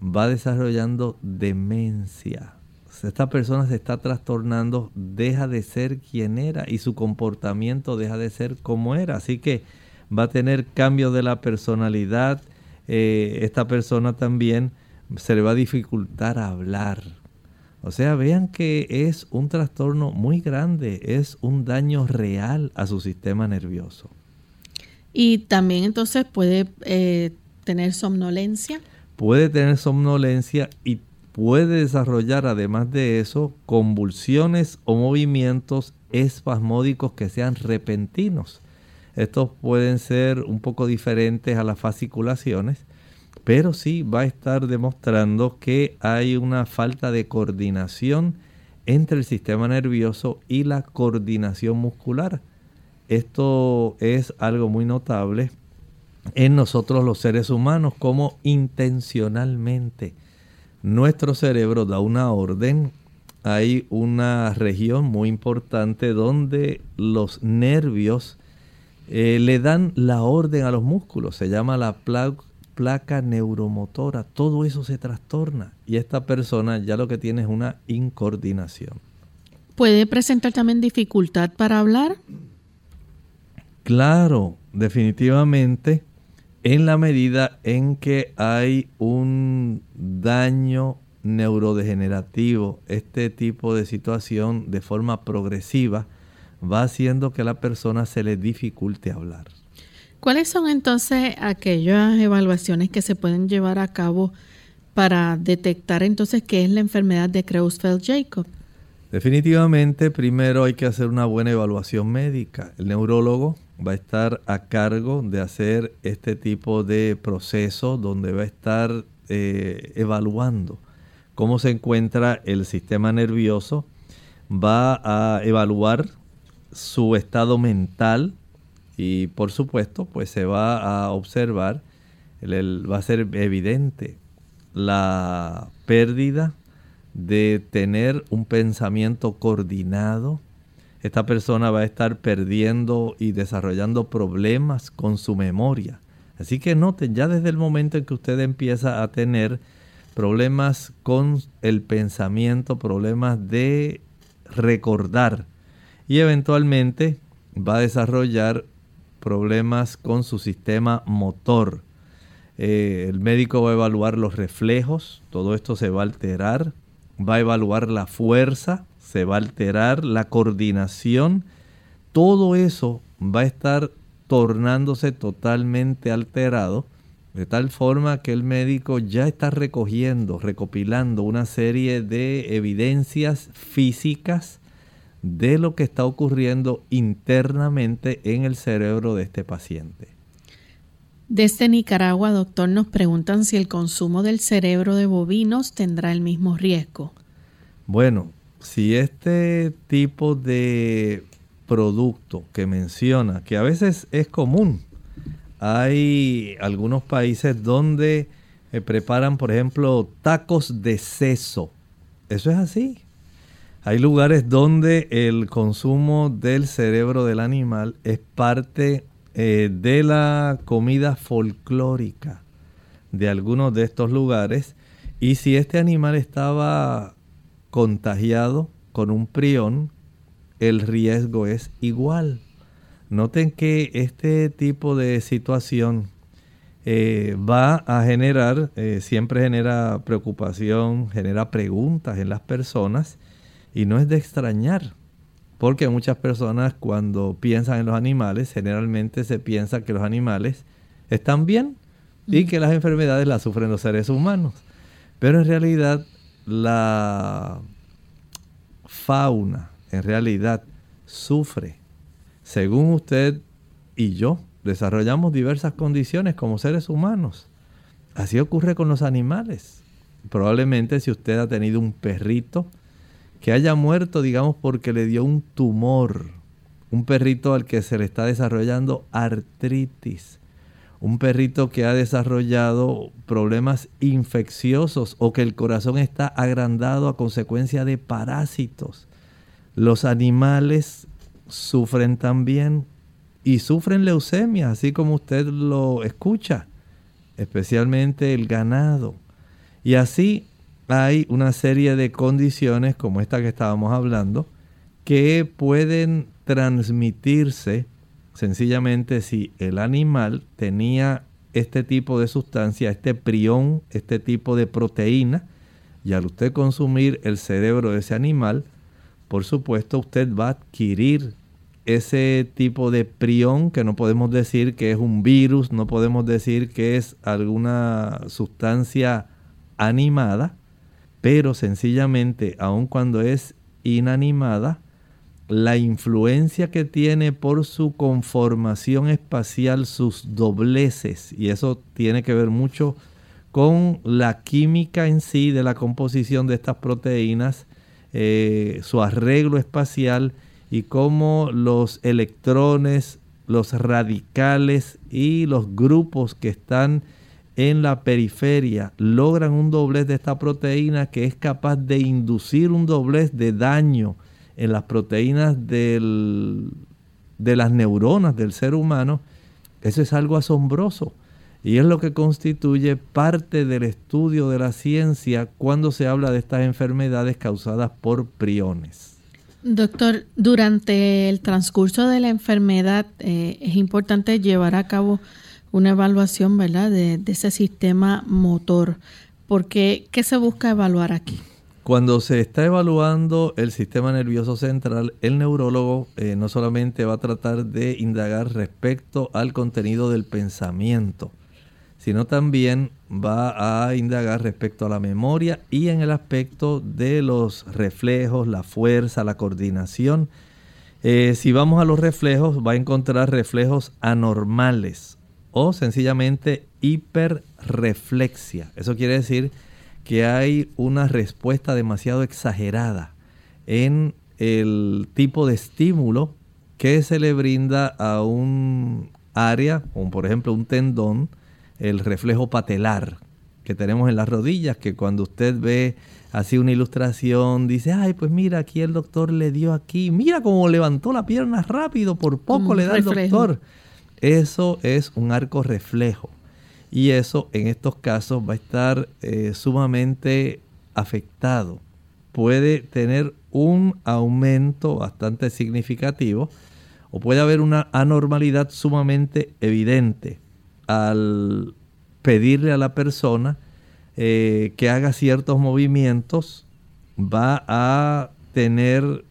Va desarrollando demencia esta persona se está trastornando, deja de ser quien era y su comportamiento deja de ser como era. Así que va a tener cambio de la personalidad. Eh, esta persona también se le va a dificultar hablar. O sea, vean que es un trastorno muy grande, es un daño real a su sistema nervioso. Y también entonces puede eh, tener somnolencia. Puede tener somnolencia y puede desarrollar además de eso convulsiones o movimientos espasmódicos que sean repentinos. Estos pueden ser un poco diferentes a las fasciculaciones, pero sí va a estar demostrando que hay una falta de coordinación entre el sistema nervioso y la coordinación muscular. Esto es algo muy notable en nosotros los seres humanos como intencionalmente nuestro cerebro da una orden. Hay una región muy importante donde los nervios eh, le dan la orden a los músculos. Se llama la placa neuromotora. Todo eso se trastorna y esta persona ya lo que tiene es una incoordinación. ¿Puede presentar también dificultad para hablar? Claro, definitivamente en la medida en que hay un daño neurodegenerativo, este tipo de situación de forma progresiva va haciendo que a la persona se le dificulte hablar. ¿Cuáles son entonces aquellas evaluaciones que se pueden llevar a cabo para detectar entonces qué es la enfermedad de Creutzfeldt-Jacob? Definitivamente, primero hay que hacer una buena evaluación médica. El neurólogo va a estar a cargo de hacer este tipo de proceso donde va a estar eh, evaluando cómo se encuentra el sistema nervioso, va a evaluar su estado mental y por supuesto pues se va a observar, va a ser evidente la pérdida de tener un pensamiento coordinado, esta persona va a estar perdiendo y desarrollando problemas con su memoria. Así que noten, ya desde el momento en que usted empieza a tener problemas con el pensamiento, problemas de recordar y eventualmente va a desarrollar problemas con su sistema motor. Eh, el médico va a evaluar los reflejos, todo esto se va a alterar, va a evaluar la fuerza, se va a alterar la coordinación, todo eso va a estar tornándose totalmente alterado, de tal forma que el médico ya está recogiendo, recopilando una serie de evidencias físicas de lo que está ocurriendo internamente en el cerebro de este paciente. Desde Nicaragua, doctor, nos preguntan si el consumo del cerebro de bovinos tendrá el mismo riesgo. Bueno, si este tipo de producto que menciona, que a veces es común, hay algunos países donde eh, preparan, por ejemplo, tacos de seso. Eso es así. Hay lugares donde el consumo del cerebro del animal es parte eh, de la comida folclórica de algunos de estos lugares. Y si este animal estaba contagiado con un prión, el riesgo es igual. Noten que este tipo de situación eh, va a generar, eh, siempre genera preocupación, genera preguntas en las personas y no es de extrañar, porque muchas personas cuando piensan en los animales, generalmente se piensa que los animales están bien y que las enfermedades las sufren los seres humanos. Pero en realidad la fauna en realidad sufre. Según usted y yo, desarrollamos diversas condiciones como seres humanos. Así ocurre con los animales. Probablemente si usted ha tenido un perrito que haya muerto, digamos, porque le dio un tumor. Un perrito al que se le está desarrollando artritis. Un perrito que ha desarrollado problemas infecciosos o que el corazón está agrandado a consecuencia de parásitos. Los animales sufren también y sufren leucemia, así como usted lo escucha, especialmente el ganado. Y así hay una serie de condiciones como esta que estábamos hablando que pueden transmitirse sencillamente si el animal tenía este tipo de sustancia, este prión, este tipo de proteína, y al usted consumir el cerebro de ese animal, por supuesto usted va a adquirir ese tipo de prión que no podemos decir que es un virus, no podemos decir que es alguna sustancia animada, pero sencillamente, aun cuando es inanimada, la influencia que tiene por su conformación espacial, sus dobleces, y eso tiene que ver mucho con la química en sí de la composición de estas proteínas, eh, su arreglo espacial y cómo los electrones, los radicales y los grupos que están en la periferia logran un doblez de esta proteína que es capaz de inducir un doblez de daño en las proteínas del, de las neuronas del ser humano, eso es algo asombroso. Y es lo que constituye parte del estudio de la ciencia cuando se habla de estas enfermedades causadas por priones. Doctor, durante el transcurso de la enfermedad eh, es importante llevar a cabo una evaluación, ¿verdad?, de, ese sistema motor. Porque, ¿qué se busca evaluar aquí? Cuando se está evaluando el sistema nervioso central, el neurólogo eh, no solamente va a tratar de indagar respecto al contenido del pensamiento, sino también va a indagar respecto a la memoria y en el aspecto de los reflejos, la fuerza, la coordinación. Eh, si vamos a los reflejos, va a encontrar reflejos anormales o sencillamente hiperreflexia. Eso quiere decir que hay una respuesta demasiado exagerada en el tipo de estímulo que se le brinda a un área, como por ejemplo un tendón, el reflejo patelar que tenemos en las rodillas, que cuando usted ve así una ilustración, dice, ay, pues mira, aquí el doctor le dio aquí, mira cómo levantó la pierna rápido, por poco le da el doctor. Eso es un arco reflejo. Y eso en estos casos va a estar eh, sumamente afectado. Puede tener un aumento bastante significativo o puede haber una anormalidad sumamente evidente al pedirle a la persona eh, que haga ciertos movimientos, va a tener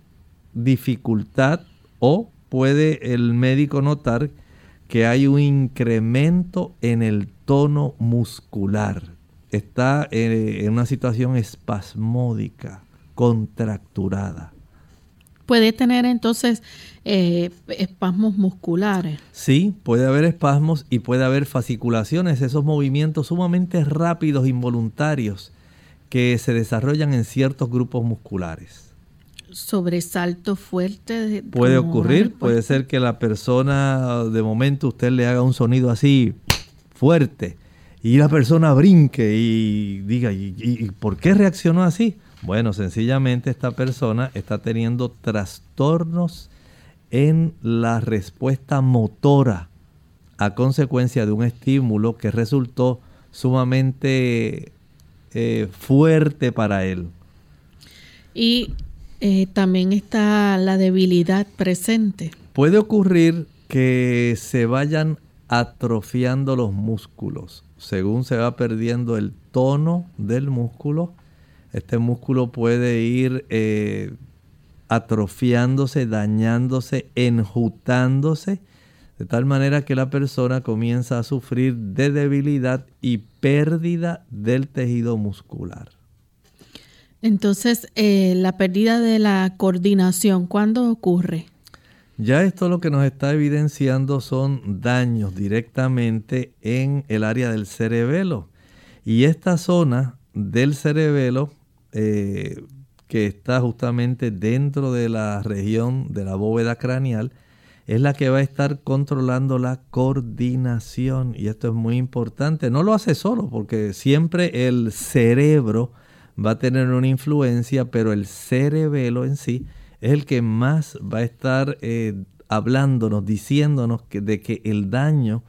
dificultad o puede el médico notar que hay un incremento en el tono muscular. Está eh, en una situación espasmódica, contracturada. ¿Puede tener entonces eh, espasmos musculares? Sí, puede haber espasmos y puede haber fasciculaciones, esos movimientos sumamente rápidos, involuntarios, que se desarrollan en ciertos grupos musculares sobresalto fuerte. Puede ocurrir, puede ser que la persona de momento usted le haga un sonido así fuerte y la persona brinque y diga, ¿y, por qué reaccionó así? Bueno, sencillamente esta persona está teniendo trastornos en la respuesta motora a consecuencia de un estímulo que resultó sumamente eh, fuerte para él. Y eh, también está la debilidad presente. Puede ocurrir que se vayan atrofiando los músculos. Según se va perdiendo el tono del músculo, este músculo puede ir eh, atrofiándose, dañándose, enjutándose, de tal manera que la persona comienza a sufrir de debilidad y pérdida del tejido muscular. Entonces, eh, la pérdida de la coordinación, ¿cuándo ocurre? Ya esto lo que nos está evidenciando son daños directamente en el área del cerebelo. Y esta zona del cerebelo, eh, que está justamente dentro de la región de la bóveda craneal, es la que va a estar controlando la coordinación. Y esto es muy importante. No lo hace solo, porque siempre el cerebro va a tener una influencia, pero el cerebelo en sí es el que más va a estar eh, hablándonos, diciéndonos que, de que el daño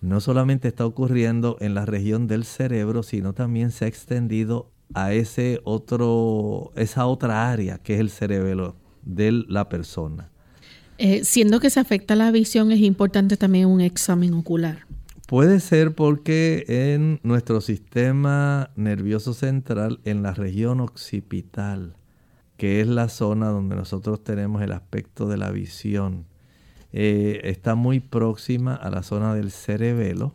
no solamente está ocurriendo en la región del cerebro, sino también se ha extendido a ese otro, esa otra área que es el cerebelo de la persona. Eh, siendo que se afecta la visión, es importante también un examen ocular. Puede ser porque en nuestro sistema nervioso central, en la región occipital, que es la zona donde nosotros tenemos el aspecto de la visión, eh, está muy próxima a la zona del cerebelo.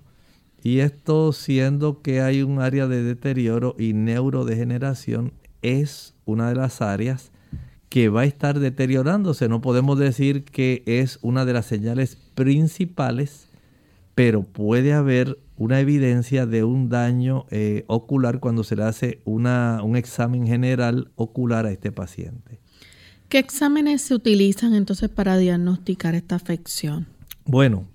Y esto siendo que hay un área de deterioro y neurodegeneración, es una de las áreas que va a estar deteriorándose. No podemos decir que es una de las señales principales, pero puede haber una evidencia de un daño eh, ocular cuando se le hace una, un examen general ocular a este paciente. ¿Qué exámenes se utilizan entonces para diagnosticar esta afección? Bueno,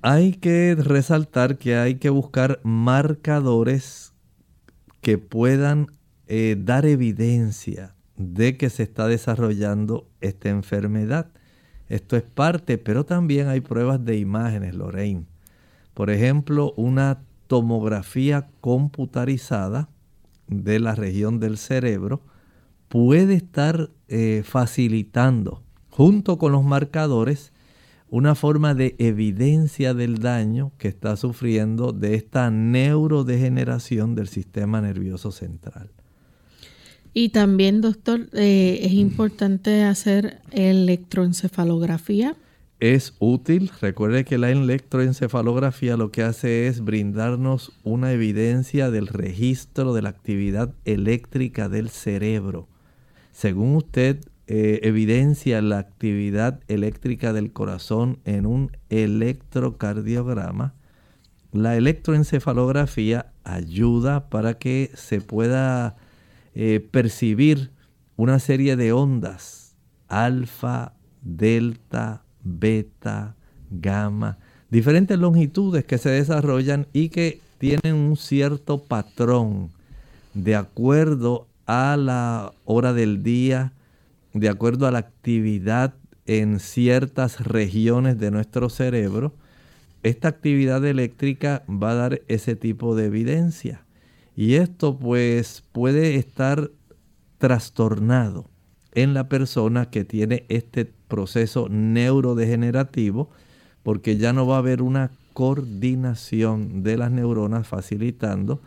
hay que resaltar que hay que buscar marcadores que puedan eh, dar evidencia de que se está desarrollando esta enfermedad. Esto es parte, pero también hay pruebas de imágenes, Lorraine. Por ejemplo, una tomografía computarizada de la región del cerebro puede estar eh, facilitando, junto con los marcadores, una forma de evidencia del daño que está sufriendo de esta neurodegeneración del sistema nervioso central. Y también, doctor, eh, es importante hacer electroencefalografía. Es útil. Recuerde que la electroencefalografía lo que hace es brindarnos una evidencia del registro de la actividad eléctrica del cerebro. Según usted eh, evidencia la actividad eléctrica del corazón en un electrocardiograma, la electroencefalografía ayuda para que se pueda eh, percibir una serie de ondas, alfa, delta, beta, gamma, diferentes longitudes que se desarrollan y que tienen un cierto patrón de acuerdo a la hora del día, de acuerdo a la actividad en ciertas regiones de nuestro cerebro, esta actividad eléctrica va a dar ese tipo de evidencia. Y esto pues puede estar trastornado en la persona que tiene este proceso neurodegenerativo porque ya no va a haber una coordinación de las neuronas facilitando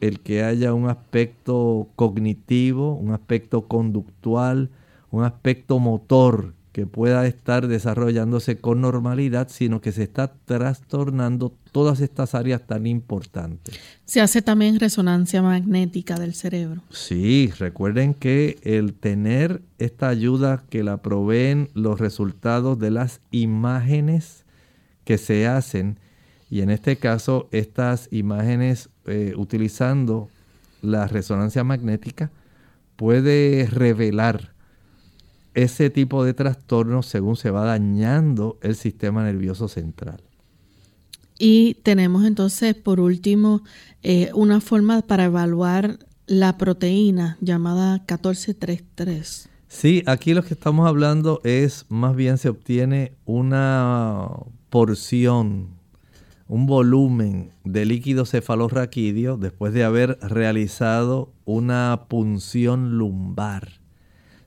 el que haya un aspecto cognitivo, un aspecto conductual, un aspecto motor que pueda estar desarrollándose con normalidad, sino que se está trastornando todas estas áreas tan importantes. Se hace también resonancia magnética del cerebro. Sí, recuerden que el tener esta ayuda que la proveen los resultados de las imágenes que se hacen, y en este caso estas imágenes eh, utilizando la resonancia magnética, puede revelar ese tipo de trastornos según se va dañando el sistema nervioso central. Y tenemos entonces, por último, eh, una forma para evaluar la proteína llamada 1433. Sí, aquí lo que estamos hablando es más bien se obtiene una porción, un volumen de líquido cefalorraquídeo después de haber realizado una punción lumbar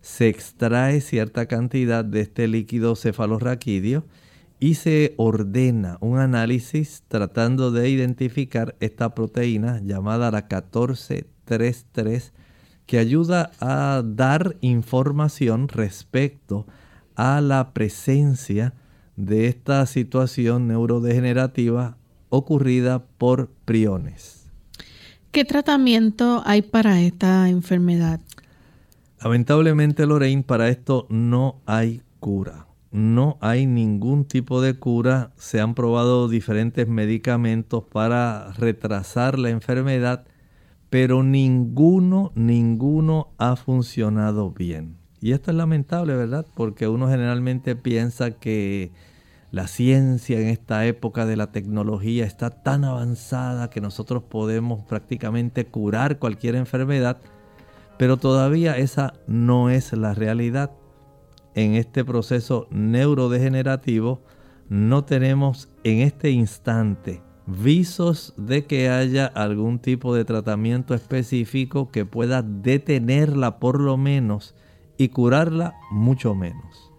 se extrae cierta cantidad de este líquido cefalorraquídeo y se ordena un análisis tratando de identificar esta proteína llamada la 1433 que ayuda a dar información respecto a la presencia de esta situación neurodegenerativa ocurrida por priones. ¿Qué tratamiento hay para esta enfermedad? Lamentablemente, Lorraine, para esto no hay cura. No hay ningún tipo de cura. Se han probado diferentes medicamentos para retrasar la enfermedad, pero ninguno, ninguno ha funcionado bien. Y esto es lamentable, ¿verdad? Porque uno generalmente piensa que la ciencia en esta época de la tecnología está tan avanzada que nosotros podemos prácticamente curar cualquier enfermedad, pero todavía esa no es la realidad. En este proceso neurodegenerativo no tenemos en este instante visos de que haya algún tipo de tratamiento específico que pueda detenerla por lo menos y curarla mucho menos.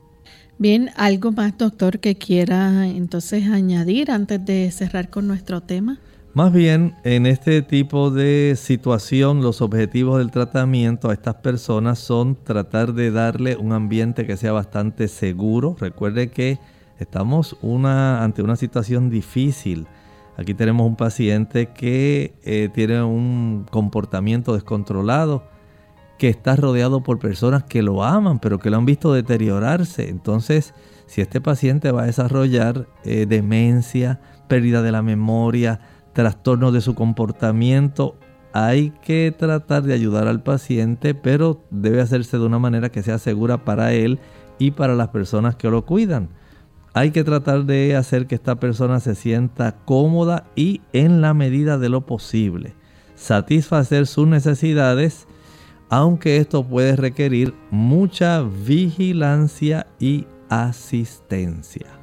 Bien, ¿algo más, doctor, que quiera entonces añadir antes de cerrar con nuestro tema? Más bien, en este tipo de situación, los objetivos del tratamiento a estas personas son tratar de darle un ambiente que sea bastante seguro. Recuerde que estamos ante una situación difícil. Aquí tenemos un paciente que eh, tiene un comportamiento descontrolado que está rodeado por personas que lo aman, pero que lo han visto deteriorarse. Entonces, si este paciente va a desarrollar eh, demencia, pérdida de la memoria, trastornos de su comportamiento, hay que tratar de ayudar al paciente, pero debe hacerse de una manera que sea segura para él y para las personas que lo cuidan. Hay que tratar de hacer que esta persona se sienta cómoda y en la medida de lo posible satisfacer sus necesidades aunque esto puede requerir mucha vigilancia y asistencia.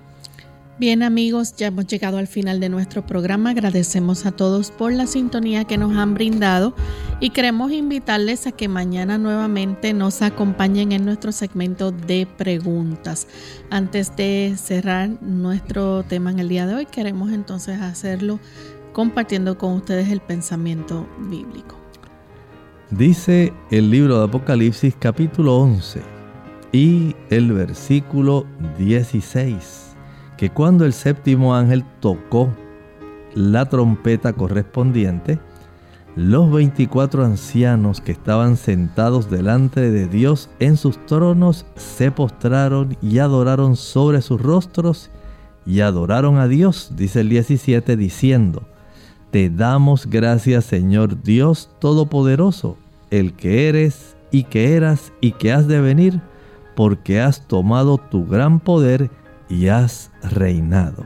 Bien amigos, ya hemos llegado al final de nuestro programa. Agradecemos a todos por la sintonía que nos han brindado y queremos invitarles a que mañana nuevamente nos acompañen en nuestro segmento de preguntas. Antes de cerrar nuestro tema en el día de hoy, queremos entonces hacerlo compartiendo con ustedes el pensamiento bíblico. Dice el libro de Apocalipsis capítulo 11 y el versículo 16 que cuando el séptimo ángel tocó la trompeta correspondiente, los 24 ancianos que estaban sentados delante de Dios en sus tronos se postraron y adoraron sobre sus rostros y adoraron a Dios, dice el 17, diciendo, te damos gracias Señor Dios Todopoderoso, el que eres y que eras y que has de venir, porque has tomado tu gran poder y has reinado.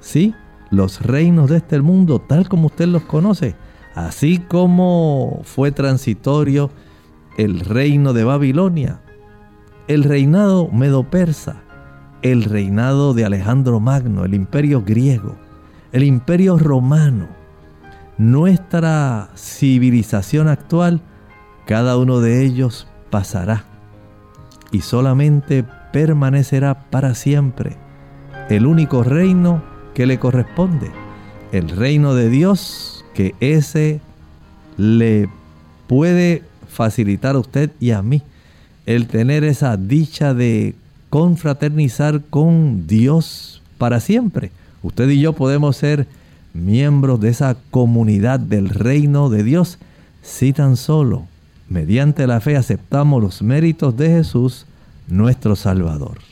Sí, los reinos de este mundo tal como usted los conoce, así como fue transitorio el reino de Babilonia, el reinado medo-persa, el reinado de Alejandro Magno, el imperio griego, el imperio romano, nuestra civilización actual, cada uno de ellos pasará y solamente permanecerá para siempre el único reino que le corresponde, el reino de Dios, que ese le puede facilitar a usted y a mí el tener esa dicha de confraternizar con Dios para siempre. Usted y yo podemos ser miembros de esa comunidad del reino de Dios si tan solo mediante la fe aceptamos los méritos de Jesús, nuestro Salvador.